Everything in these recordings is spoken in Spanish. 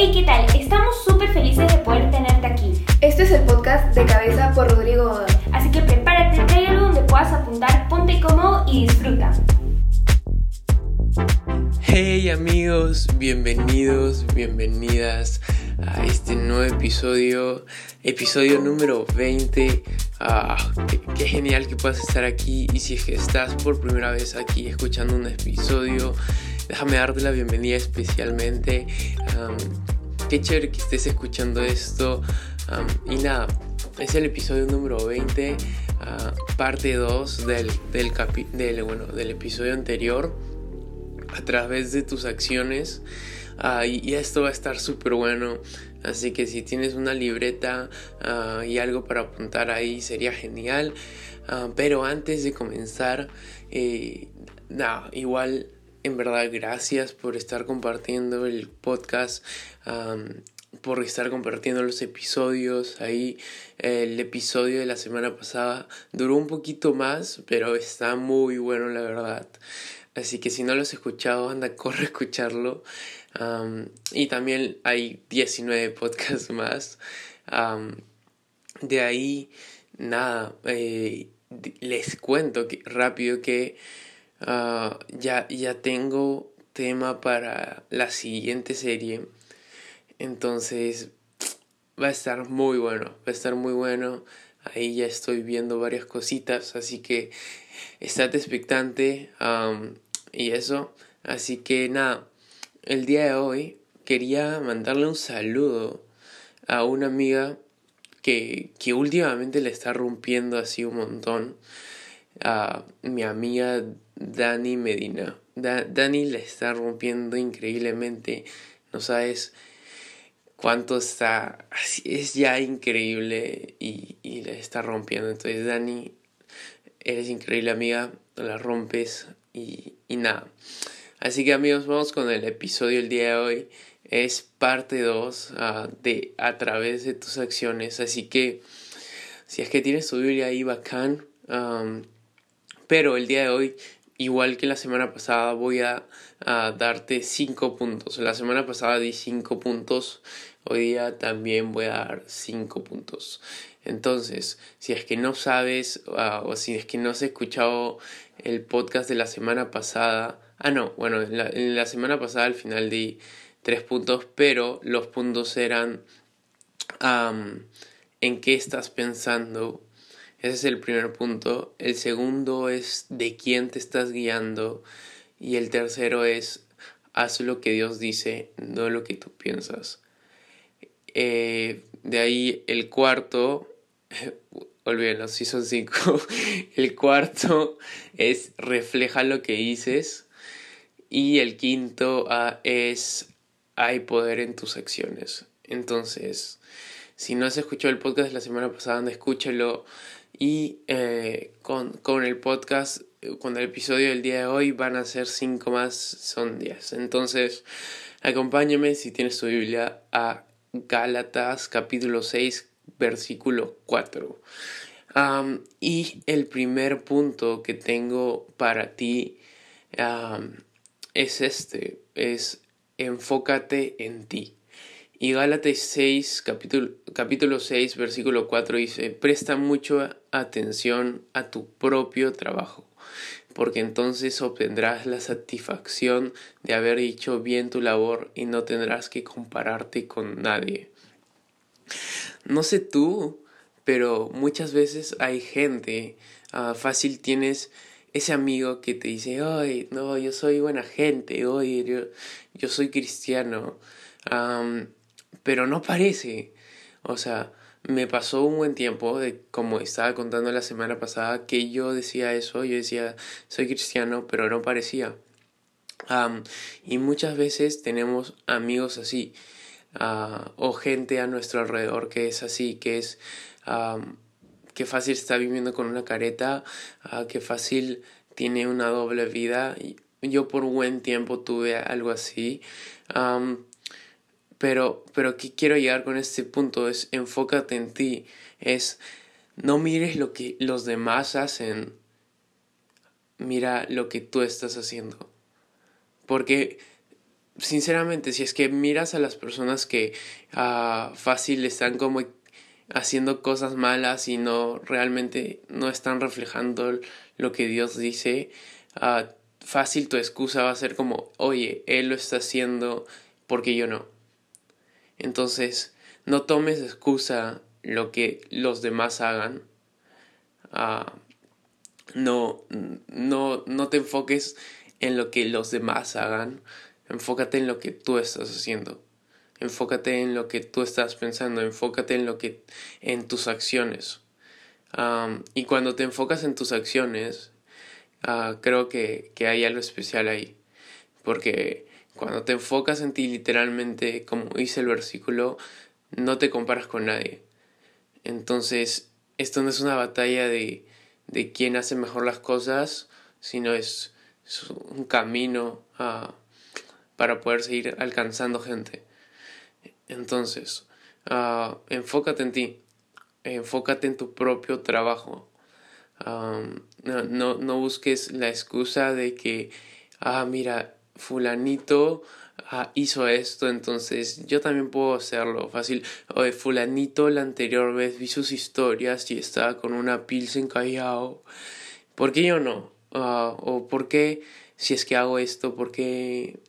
Hey, ¿qué tal? Estamos súper felices de poder tenerte aquí. Este es el podcast de cabeza por Rodrigo Godoy. Así que prepárate, trae algo donde puedas apuntar, ponte cómodo y disfruta. Hey amigos, bienvenidos, bienvenidas a este nuevo episodio, episodio número 20. Ah, qué, qué genial que puedas estar aquí y si es que estás por primera vez aquí escuchando un episodio, déjame darte la bienvenida especialmente. Um, qué chévere que estés escuchando esto. Y nada, es el episodio número 20, uh, parte 2 del, del, capi del, bueno, del episodio anterior. A través de tus acciones. Uh, y, esto va a estar súper bueno. Así que si tienes una libreta uh, y algo para apuntar ahí sería genial. Pero antes de comenzar, eh, nada, igual en verdad gracias por estar compartiendo el podcast. Por estar compartiendo los episodios ahí el episodio de la semana pasada duró un poquito más pero está muy bueno la verdad Así que si no lo has escuchado, anda, corre a escucharlo. Y también hay 19 podcasts más. De ahí, nada, eh, les cuento rápido que uh, ya, ya tengo tema para la siguiente serie. Entonces, va a estar muy bueno, va a estar muy bueno. Ahí ya estoy viendo varias cositas, así que estate expectante. Y eso. Así que nada, el día de hoy quería mandarle un saludo a una amiga que, que últimamente le está rompiendo así un montón. A mi amiga Dani Medina. Da, Dani le está rompiendo increíblemente. No sabes cuánto está. Es ya increíble y, y le está rompiendo. Entonces, Dani, eres increíble amiga. La rompes y, y nada. Así que amigos, vamos con el episodio del día de hoy. Es parte 2 uh, ah, de A través de tus acciones. Así que si es que tienes tu Biblia ahí, bacán. Pero el día de hoy, igual que la semana pasada, voy a, a darte 5 puntos. La semana pasada di 5 puntos. Hoy día también voy a dar 5 puntos. Entonces, si es que no sabes uh, o si es que no has escuchado el podcast de la semana pasada. Ah, no, bueno, en la, en la semana pasada al final di tres puntos, pero los puntos eran um, en qué estás pensando. Ese es el primer punto. El segundo es de quién te estás guiando. Y el tercero es haz lo que Dios dice, no lo que tú piensas. Eh, de ahí el cuarto, olvídenlo, si son cinco. El cuarto es refleja lo que dices. Y el quinto uh, es hay poder en tus acciones. Entonces, si no has escuchado el podcast de la semana pasada, escúchalo. Y eh, con, con el podcast, con el episodio del día de hoy, van a ser cinco más, son diez. Entonces, acompáñame si tienes tu Biblia a Gálatas capítulo 6, versículo 4. Um, y el primer punto que tengo para ti es este, es enfócate en ti. Y Gálatas 6, capítulo, capítulo 6, versículo 4 dice, presta mucha atención a tu propio trabajo, porque entonces obtendrás la satisfacción de haber hecho bien tu labor y no tendrás que compararte con nadie. No sé tú, pero muchas veces hay gente, uh, fácil tienes ese amigo que te dice, ay, no, yo soy buena gente, oye, yo, yo soy cristiano, pero no parece. O sea, me pasó un buen tiempo, de, como estaba contando la semana pasada, que yo decía eso, yo decía, soy cristiano, pero no parecía. Y muchas veces tenemos amigos así, uh, o gente a nuestro alrededor que es así, que es... Um, qué fácil está viviendo con una careta, uh, qué fácil tiene una doble vida. Yo por buen tiempo tuve algo así. Pero, pero ¿qué quiero llegar con este punto? Es enfócate en ti. Es no mires lo que los demás hacen. Mira lo que tú estás haciendo. Porque sinceramente, si es que miras a las personas que uh, fácil están como haciendo cosas malas y no realmente no están reflejando lo que Dios dice, uh, fácil tu excusa va a ser como, oye, Él lo está haciendo porque yo no. Entonces, no tomes excusa lo que los demás hagan. Uh, no, no, no te enfoques en lo que los demás hagan, enfócate en lo que tú estás haciendo. Enfócate en lo que tú estás pensando, enfócate en lo que en tus acciones. y cuando te enfocas en tus acciones, uh, creo que, que hay algo especial ahí. Porque cuando te enfocas en ti literalmente, como dice el versículo, no te comparas con nadie. Entonces, esto no es una batalla de, de quién hace mejor las cosas, sino es, un camino uh, para poder seguir alcanzando gente. Entonces, uh, enfócate en ti, enfócate en tu propio trabajo. Um, no, no, busques la excusa de que, ah, mira, fulanito ah, hizo esto, entonces yo también puedo hacerlo fácil. Oye, fulanito la anterior vez vi sus historias y estaba con una pilsen callado. ¿Por qué yo no? Uh, o por qué si es que hago esto, porque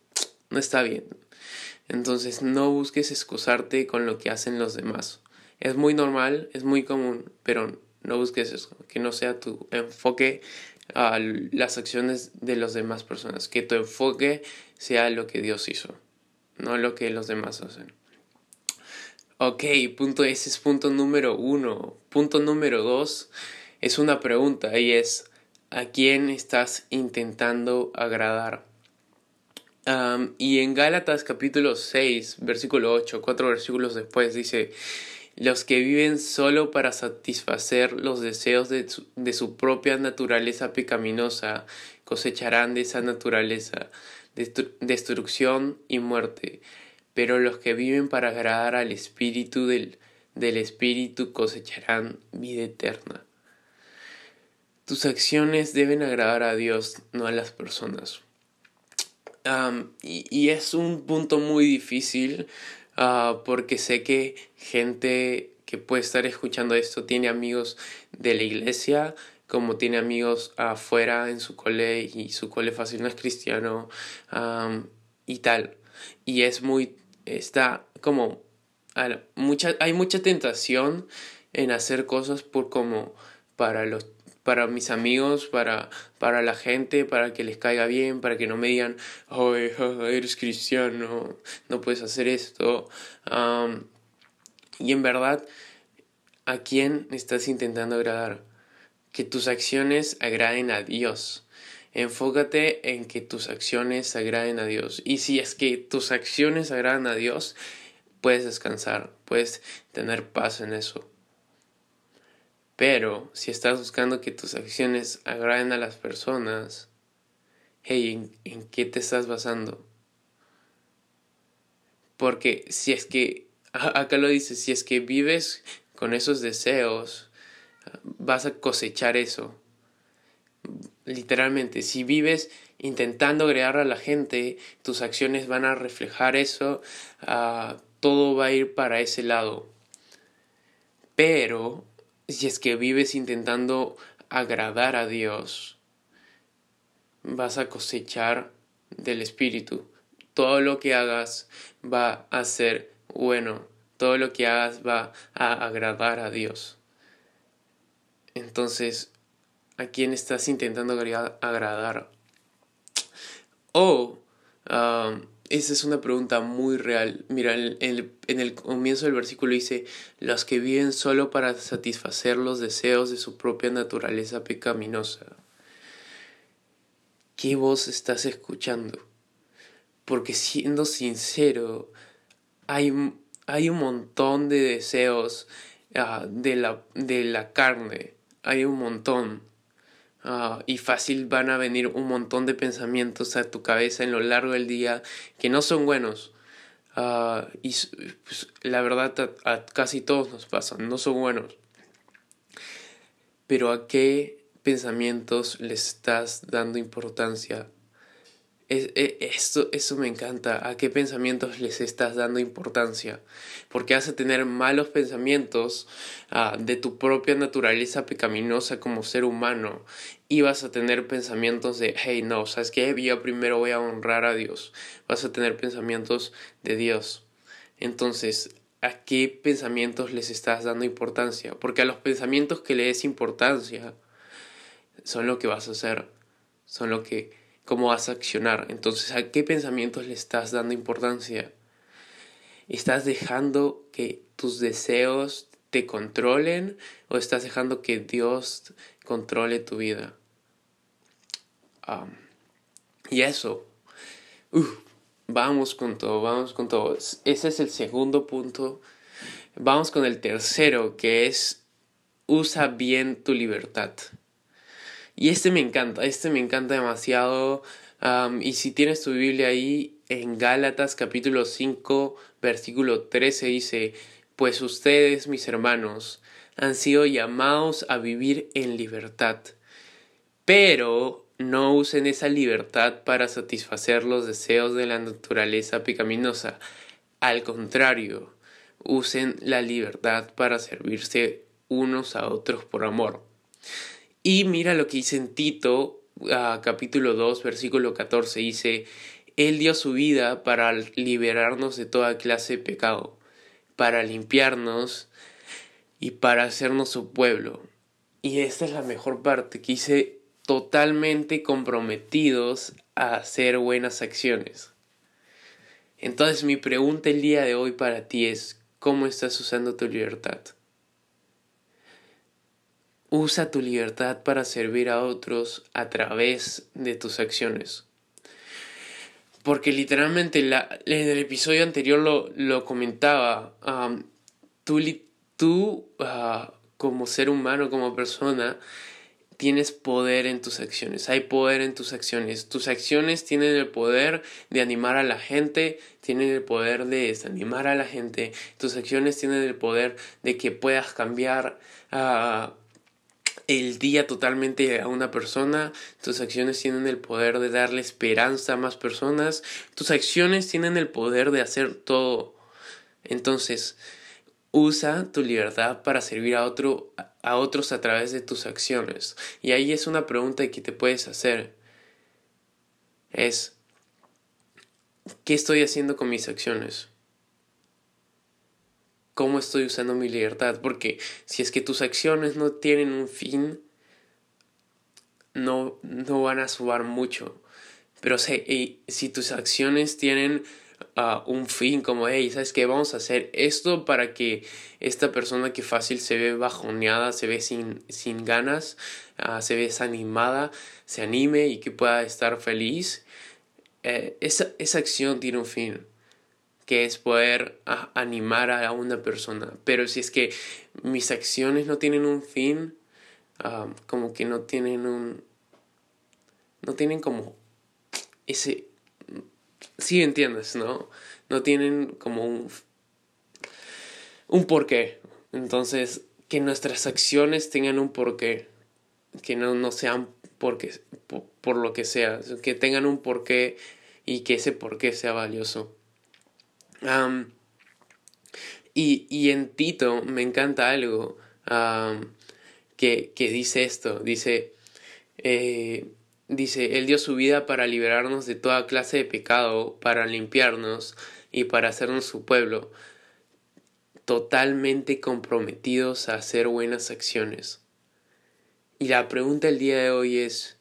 no está bien. Entonces no busques excusarte con lo que hacen los demás. Es muy normal, es muy común, pero no busques eso, que no sea tu enfoque a las acciones de las demás personas, que tu enfoque sea lo que Dios hizo, no lo que los demás hacen. Ok, punto, ese es punto número uno. Punto número dos es una pregunta y es, ¿a quién estás intentando agradar? y en Gálatas capítulo 6, versículo 8, cuatro versículos después dice, los que viven solo para satisfacer los deseos de su, de su propia naturaleza pecaminosa cosecharán de esa naturaleza destrucción y muerte, pero los que viven para agradar al Espíritu del, del Espíritu cosecharán vida eterna. Tus acciones deben agradar a Dios, no a las personas y, es un punto muy difícil ah, porque sé que gente que puede estar escuchando esto tiene amigos de la iglesia, como tiene amigos afuera en su cole y su cole fácil no es cristiano y tal. Y es muy, está como, hay mucha tentación en hacer cosas por como para los para mis amigos, para, para la gente, para que les caiga bien, para que no me digan, oh, eres cristiano, no puedes hacer esto. y en verdad, ¿a quién estás intentando agradar? Que tus acciones agraden a Dios. Enfócate en que tus acciones agraden a Dios. Y si es que tus acciones agradan a Dios, puedes descansar, puedes tener paz en eso. Pero si estás buscando que tus acciones agraden a las personas, hey, ¿en, qué te estás basando? Porque si es que, acá lo dice, si es que vives con esos deseos, vas a cosechar eso. Literalmente, si vives intentando agregar a la gente, tus acciones van a reflejar eso, ah, todo va a ir para ese lado. Pero si es que vives intentando agradar a Dios, vas a cosechar del Espíritu. Todo lo que hagas va a ser bueno. Todo lo que hagas va a agradar a Dios. Entonces, ¿a quién estás intentando agradar? O um, esa es una pregunta muy real. Mira, en el, en el, comienzo del versículo dice, los que viven solo para satisfacer los deseos de su propia naturaleza pecaminosa. ¿Qué voz estás escuchando? Porque siendo sincero, hay, hay un montón de deseos ah, de, la, de la carne. Hay un montón. Ah, y fácil van a venir un montón de pensamientos a tu cabeza en lo largo del día que no son buenos. Ah, y pues, la verdad casi todos nos pasan, no son buenos. Pero a qué pensamientos le estás dando importancia? E, esto, eso me encanta. ¿A qué pensamientos les estás dando importancia? Porque a tener malos pensamientos ah, de tu propia naturaleza pecaminosa como ser humano. Y vas a tener pensamientos de, hey, no, ¿sabes qué? Yo primero voy a honrar a Dios. Vas a tener pensamientos de Dios. Entonces, ¿a qué pensamientos les estás dando importancia? Porque a los pensamientos que le des importancia son lo que vas a hacer. Son lo que cómo vas a accionar. Entonces, ¿a qué pensamientos le estás dando importancia? ¿Estás dejando que tus deseos te controlen o estás dejando que Dios controle tu vida? y eso, vamos con todo, vamos con todo. Ese es el segundo punto. Vamos con el tercero, que es usa bien tu libertad. Y este me encanta, este me encanta demasiado. y si tienes tu Biblia ahí, en Gálatas capítulo 5, versículo 13 dice, pues ustedes, mis hermanos, han sido llamados a vivir en libertad, pero no usen esa libertad para satisfacer los deseos de la naturaleza pecaminosa. Al contrario, usen la libertad para servirse unos a otros por amor. Y mira lo que dice en Tito, ah, capítulo 2, versículo 14, dice, Él dio su vida para liberarnos de toda clase de pecado, para limpiarnos y para hacernos su pueblo. Y esta es la mejor parte, que dice, totalmente comprometidos a hacer buenas acciones. Entonces mi pregunta el día de hoy para ti es, ¿cómo estás usando tu libertad? Usa tu libertad para servir a otros a través de tus acciones. Porque literalmente la, en el episodio anterior lo, lo comentaba, tú, tú ah, como ser humano, como persona, tienes poder en tus acciones, hay poder en tus acciones. Tus acciones tienen el poder de animar a la gente, tienen el poder de desanimar a la gente. Tus acciones tienen el poder de que puedas cambiar a el día totalmente a una persona, tus acciones tienen el poder de darle esperanza a más personas, tus acciones tienen el poder de hacer todo. Entonces, usa tu libertad para servir a, otro, a otros a través de tus acciones. Y ahí es una pregunta que te puedes hacer. Es, ¿qué estoy haciendo con mis acciones? Cómo estoy usando mi libertad, porque si es que tus acciones no tienen un fin, no, no van a subar mucho. Pero si, tus acciones tienen ah, un fin, como, hey, ¿sabes qué? Vamos a hacer esto para que esta persona que fácil se ve bajoneada, se ve sin, sin ganas, ah, se ve desanimada, se anime y que pueda estar feliz. Eh, esa, esa acción tiene un fin que es poder animar a una persona. Pero si es que mis acciones no tienen un fin, como que no tienen un... No tienen como ese... Sí entiendes, ¿no? No tienen como un... Un porqué. Entonces, que nuestras acciones tengan un porqué. Que no, no sean porque, por, por lo que sea. Que tengan un porqué y que ese porqué sea valioso y, y, en Tito me encanta algo que, que, dice esto, dice, eh, dice, Él dio su vida para liberarnos de toda clase de pecado, para limpiarnos y para hacernos su pueblo, totalmente comprometidos a hacer buenas acciones. Y la pregunta del día de hoy es,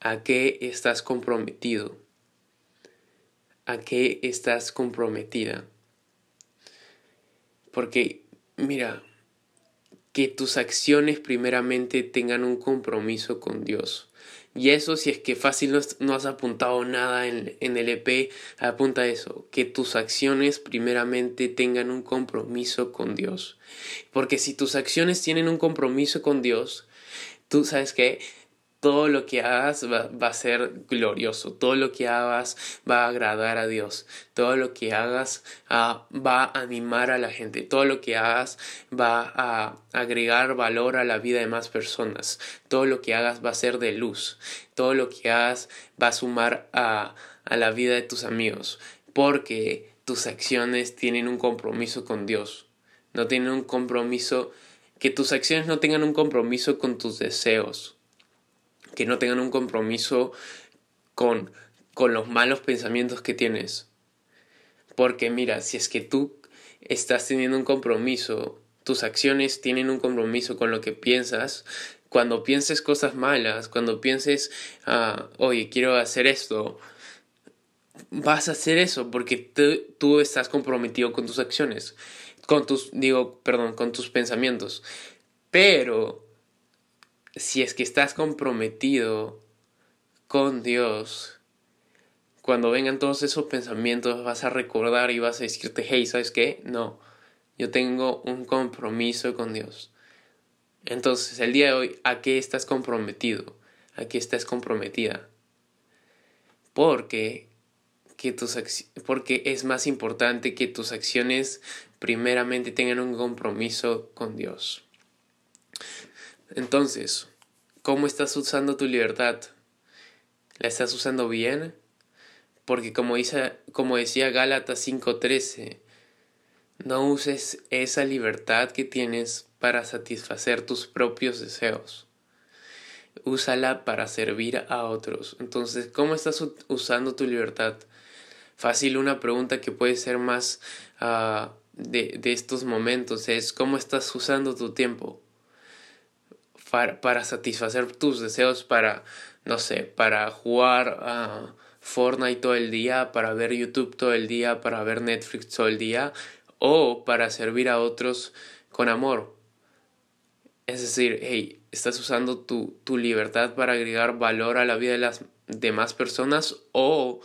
¿a qué estás comprometido? A qué estás comprometida. Porque, mira, que tus acciones primeramente tengan un compromiso con Dios. Y eso si es que fácil no, has apuntado nada en, en, el EP, apunta eso, que tus acciones primeramente tengan un compromiso con Dios. Porque si tus acciones tienen un compromiso con Dios, tú sabes que todo lo que hagas va, a ser glorioso, todo lo que hagas va a agradar a Dios, todo lo que hagas ah, va a animar a la gente, todo lo que hagas va a agregar valor a la vida de más personas, todo lo que hagas va a ser de luz, todo lo que hagas va a sumar a, a la vida de tus amigos, porque tus acciones tienen un compromiso con Dios, no tienen un compromiso, que tus acciones no tengan un compromiso con tus deseos, que no tengan un compromiso con, con los malos pensamientos que tienes. Porque mira, si es que tú estás teniendo un compromiso, tus acciones tienen un compromiso con lo que piensas, cuando pienses cosas malas, cuando pienses, ah, oye, quiero hacer esto, vas a hacer eso porque tú estás comprometido con tus acciones, con tus, digo, perdón, con tus pensamientos. Pero, si es que estás comprometido con Dios, cuando vengan todos esos pensamientos vas a recordar y vas a decirte, hey, ¿sabes qué? No, yo tengo un compromiso con Dios. Entonces, el día de hoy, ¿a qué estás comprometido? ¿A qué estás comprometida? Porque, que tus, porque es más importante que tus acciones primeramente tengan un compromiso con Dios. Entonces, ¿cómo estás usando tu libertad? ¿La estás usando bien? Porque como, dice, como decía Gálatas 5:13, no uses esa libertad que tienes para satisfacer tus propios deseos. Úsala para servir a otros. Entonces, ¿cómo estás usando tu libertad? Fácil, una pregunta que puede ser más ah, de, de, estos momentos es ¿cómo estás usando tu tiempo? Para, para satisfacer tus deseos, para, no sé, para jugar a Fortnite todo el día, para ver YouTube todo el día, para ver Netflix todo el día, o para servir a otros con amor. Es decir, hey, estás usando tu, tu libertad para agregar valor a la vida de las demás personas o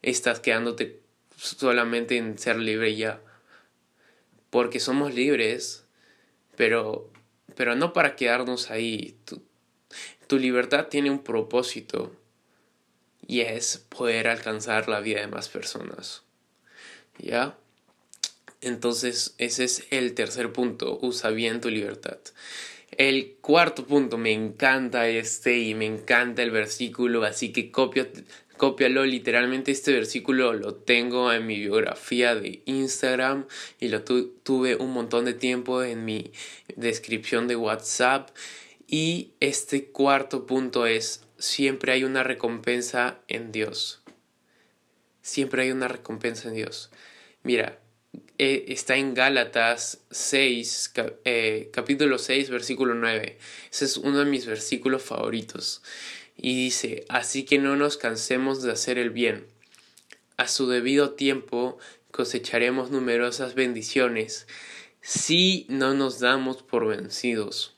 estás quedándote solamente en ser libre ya. Porque somos libres, pero, pero no para quedarnos ahí. Tu, tu libertad tiene un propósito y es poder alcanzar la vida de más personas. ¿Ya? Entonces ese es el tercer punto, usa bien tu libertad. El cuarto punto, me encanta este y me encanta el versículo, así que copio, cópialo literalmente este versículo lo tengo en mi biografía de Instagram y lo tuve un montón de tiempo en mi descripción de WhatsApp y este cuarto punto es siempre hay una recompensa en Dios. Siempre hay una recompensa en Dios. Mira, eh, está en Gálatas 6, eh, capítulo 6, versículo 9. Ese es uno de mis versículos favoritos. Y dice, así que no nos cansemos de hacer el bien. A su debido tiempo cosecharemos numerosas bendiciones si no nos damos por vencidos.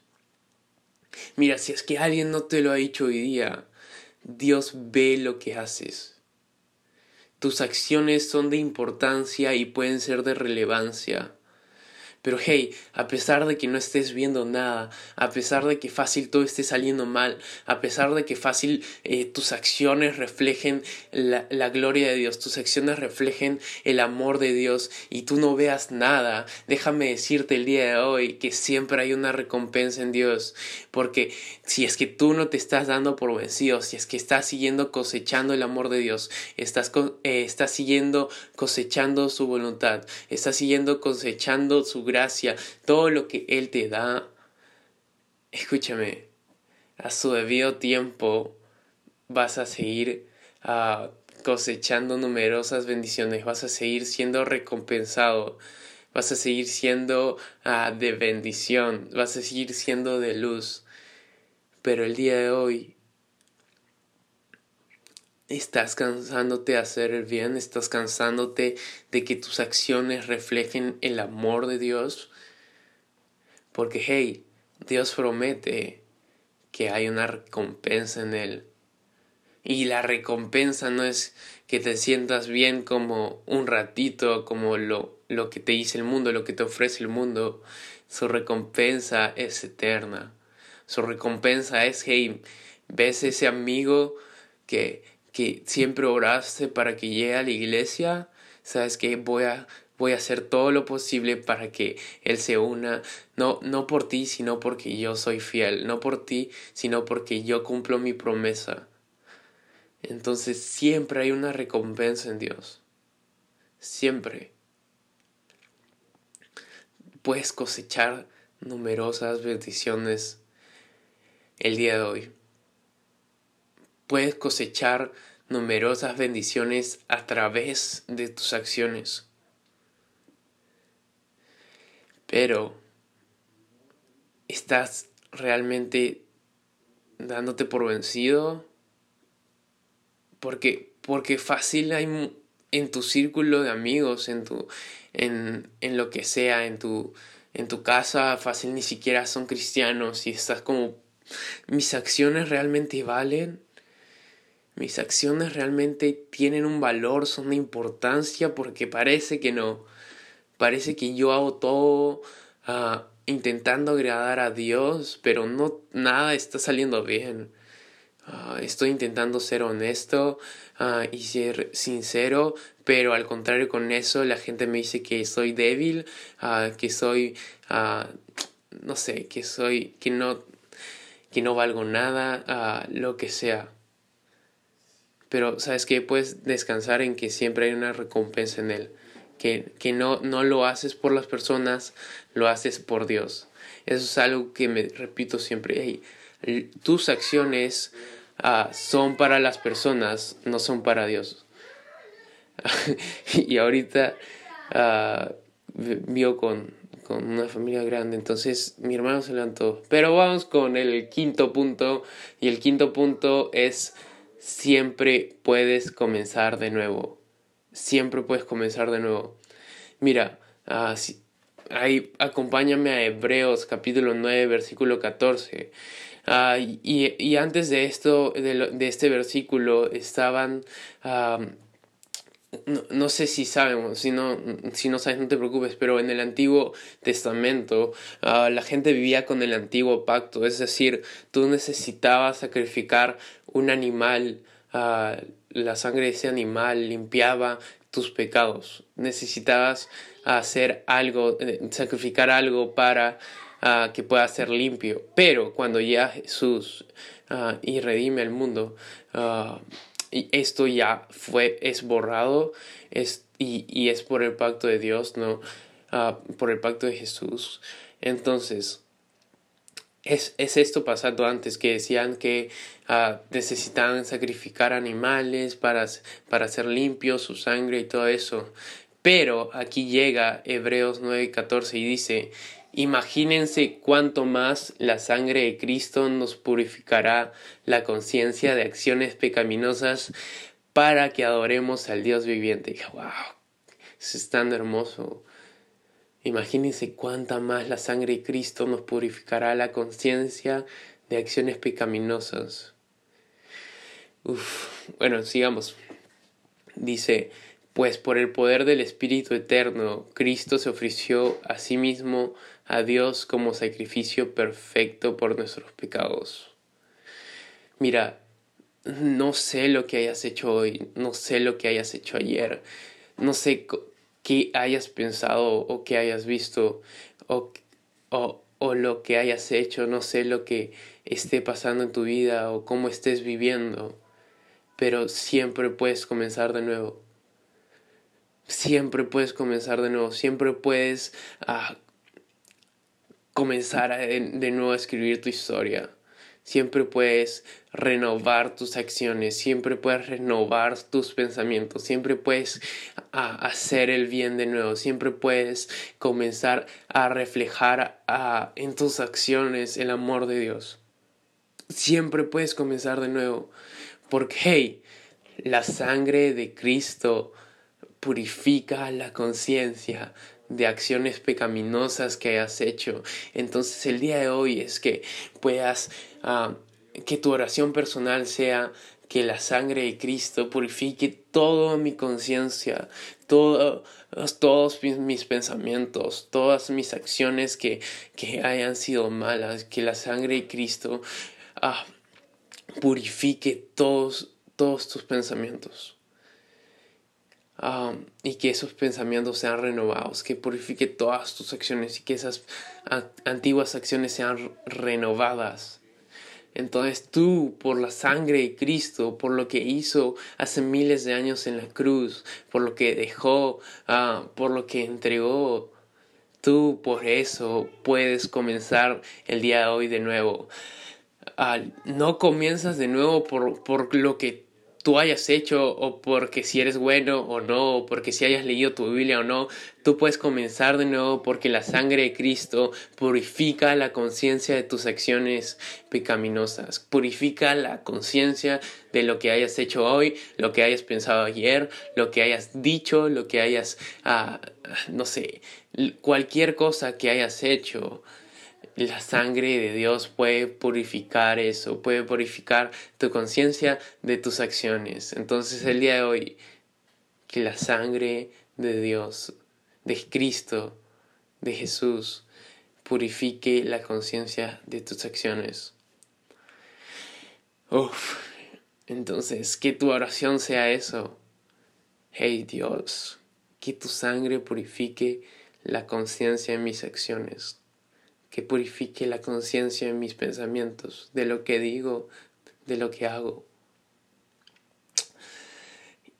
Mira, si es que alguien no te lo ha dicho hoy día, Dios ve lo que haces. Tus acciones son de importancia y pueden ser de relevancia. Pero hey, a pesar de que no estés viendo nada, a pesar de que fácil todo esté saliendo mal, a pesar de que fácil eh, tus acciones reflejen la, la, gloria de Dios, tus acciones reflejen el amor de Dios y tú no veas nada, déjame decirte el día de hoy que siempre hay una recompensa en Dios. Porque si es que tú no te estás dando por vencido, si es que estás siguiendo cosechando el amor de Dios, estás, eh, estás siguiendo cosechando su voluntad, estás siguiendo cosechando su gracia, todo lo que Él te da, escúchame, a su debido tiempo vas a seguir uh, cosechando numerosas bendiciones, vas a seguir siendo recompensado, vas a seguir siendo uh, de bendición, vas a seguir siendo de luz. Pero el día de hoy estás cansándote de hacer el bien, estás cansándote de que tus acciones reflejen el amor de Dios. Porque, hey, Dios promete que hay una recompensa en Él. Y la recompensa no es que te sientas bien como un ratito, como lo, lo que te dice el mundo, lo que te ofrece el mundo. Su recompensa es eterna. Su recompensa es, hey, ves ese amigo que que siempre oraste para que llegue a la iglesia, sabes que voy a voy a hacer todo lo posible para que él se una, no no por ti, sino porque yo soy fiel, no por ti, sino porque yo cumplo mi promesa. Entonces siempre hay una recompensa en Dios. Siempre. Puedes cosechar numerosas bendiciones el día de hoy. Puedes cosechar numerosas bendiciones a través de tus acciones. Pero, ¿estás realmente dándote por vencido? Porque, porque fácil hay en tu círculo de amigos, en tu, en, en lo que sea, en tu, en tu casa, fácil ni siquiera son cristianos y estás como, mis acciones realmente valen mis acciones realmente tienen un valor, son de importancia, porque parece que no. Parece que yo hago todo uh, intentando agradar a Dios, pero no nada está saliendo bien. Uh, estoy intentando ser honesto uh, y ser sincero, pero al contrario con eso la gente me dice que soy débil, que soy, no sé, que soy, que no, que no valgo nada, lo que sea. Pero sabes que puedes descansar en que siempre hay una recompensa en él. Que, que no, no lo haces por las personas, lo haces por Dios. Eso es algo que me repito siempre. tus acciones uh, son para las personas, no son para Dios. y ahorita uh, vio con, con una familia grande. Entonces mi hermano se levantó. Pero vamos con el quinto punto. Y el quinto punto es siempre puedes comenzar de nuevo. Siempre puedes comenzar de nuevo. Mira, uh, ahí, acompáñame a Hebreos capítulo 9, versículo 14. Ah, y, y, antes de esto, de, de este versículo, estaban no, sé si sabemos, si no, si no sabes no te preocupes, pero en el Antiguo Testamento ah, la gente vivía con el antiguo pacto, es decir, tú necesitabas sacrificar un animal, uh, la sangre de ese animal limpiaba tus pecados, necesitabas hacer algo, eh, sacrificar algo para uh, que pueda ser limpio, pero cuando ya Jesús y redime el mundo, esto ya fue, es borrado es, y, y es por el pacto de Dios, no ah, por el pacto de Jesús. Entonces, es, es, esto pasando antes que decían que uh, necesitaban sacrificar animales para, para hacer limpio su sangre y todo eso. Pero aquí llega Hebreos 9:14 y dice, Imagínense cuánto más la sangre de Cristo nos purificará la conciencia de acciones pecaminosas para que adoremos al Dios viviente. ¡Wow! es tan hermoso. Imagínense cuánta más la sangre de Cristo nos purificará la conciencia de acciones pecaminosas. Uf. Bueno, sigamos. Dice, pues por el poder del Espíritu Eterno, Cristo se ofreció a sí mismo a Dios como sacrificio perfecto por nuestros pecados. Mira, no sé lo que hayas hecho hoy, no sé lo que hayas hecho ayer, no sé qué hayas pensado o qué hayas visto o, o, o lo que hayas hecho, no sé lo que esté pasando en tu vida o cómo estés viviendo, pero siempre puedes comenzar de nuevo. Siempre puedes comenzar de nuevo, siempre puedes ah, comenzar de nuevo a escribir tu historia. Siempre puedes renovar tus acciones, siempre puedes renovar tus pensamientos, siempre puedes hacer el bien de nuevo, siempre puedes comenzar a reflejar en tus acciones el amor de Dios. Siempre puedes comenzar de nuevo, porque hey, la sangre de Cristo purifica la conciencia, de acciones pecaminosas que hayas hecho. Entonces el día de hoy es que puedas, ah, que tu oración personal sea que la sangre de Cristo purifique toda mi conciencia, todo, todos mis, pensamientos, todas mis acciones que, que, hayan sido malas, que la sangre de Cristo ah, purifique todos, todos tus pensamientos y que esos pensamientos sean renovados, que purifique todas tus acciones y que esas antiguas acciones sean renovadas. Entonces tú, por la sangre de Cristo, por lo que hizo hace miles de años en la cruz, por lo que dejó, ah, por lo que entregó, tú por eso puedes comenzar el día de hoy de nuevo. Ah, no comienzas de nuevo por, por lo que tú hayas hecho o porque si eres bueno o no, o porque si hayas leído tu Biblia o no, tú puedes comenzar de nuevo porque la sangre de Cristo purifica la conciencia de tus acciones pecaminosas, purifica la conciencia de lo que hayas hecho hoy, lo que hayas pensado ayer, lo que hayas dicho, lo que hayas, ah, no sé, cualquier cosa que hayas hecho la sangre de Dios puede purificar eso, puede purificar tu conciencia de tus acciones. Entonces el día de hoy, que la sangre de Dios, de Cristo, de Jesús, purifique la conciencia de tus acciones. Uf, entonces que tu oración sea eso. Hey Dios, que tu sangre purifique la conciencia de mis acciones que purifique la conciencia en mis pensamientos, de lo que digo, de lo que hago.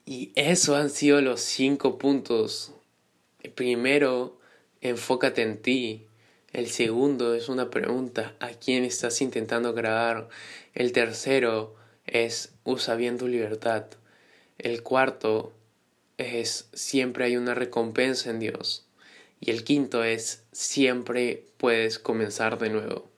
Y eso han sido los cinco puntos. El primero, enfócate en ti. El segundo es una pregunta, ¿a quién estás intentando agradar? El tercero es usa bien tu libertad. El cuarto es siempre hay una recompensa en Dios. Y el quinto es, siempre puedes comenzar de nuevo.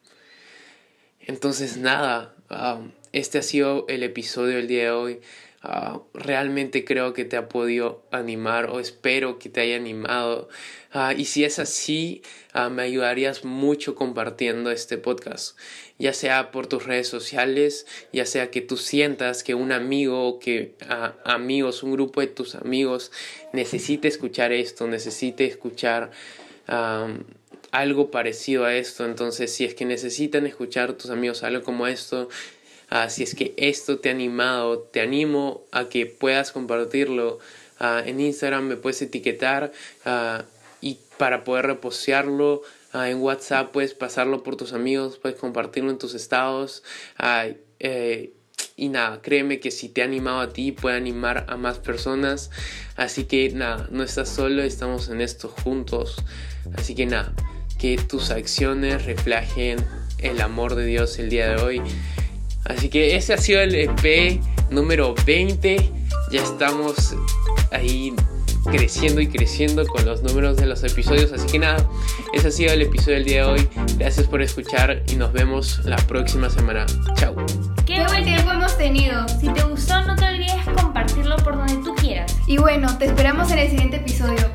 Entonces, nada, um, este ha sido el episodio del día de hoy. Uh, realmente creo que te ha podido animar o espero que te haya animado. Uh, y si es así, uh, me ayudarías mucho compartiendo este podcast, ya sea por tus redes sociales, ya sea que tú sientas que un amigo o que amigos, un grupo de tus amigos necesite escuchar esto, necesite escuchar um, algo parecido a esto. Entonces, si es que necesitan escuchar tus amigos algo como esto, Ah, si es que esto te ha animado, te animo a que puedas compartirlo. Ah, en Instagram me puedes etiquetar ah, y para poder repostearlo. en WhatsApp puedes pasarlo por tus amigos, puedes compartirlo en tus estados. Eh, y nada, créeme que si te ha animado a ti, puede animar a más personas. Así que nada, no estás solo, estamos en esto juntos. Así que nada, que tus acciones reflejen el amor de Dios el día de hoy. Así que ese ha sido el EP número 20. Ya estamos ahí creciendo y creciendo con los números de los episodios. Así que nada, ese ha sido el episodio del día de hoy. Gracias por escuchar y nos vemos la próxima semana. Chao. Qué buen tiempo hemos tenido. Si te gustó, no te olvides compartirlo por donde tú quieras. Y bueno, te esperamos en el siguiente episodio.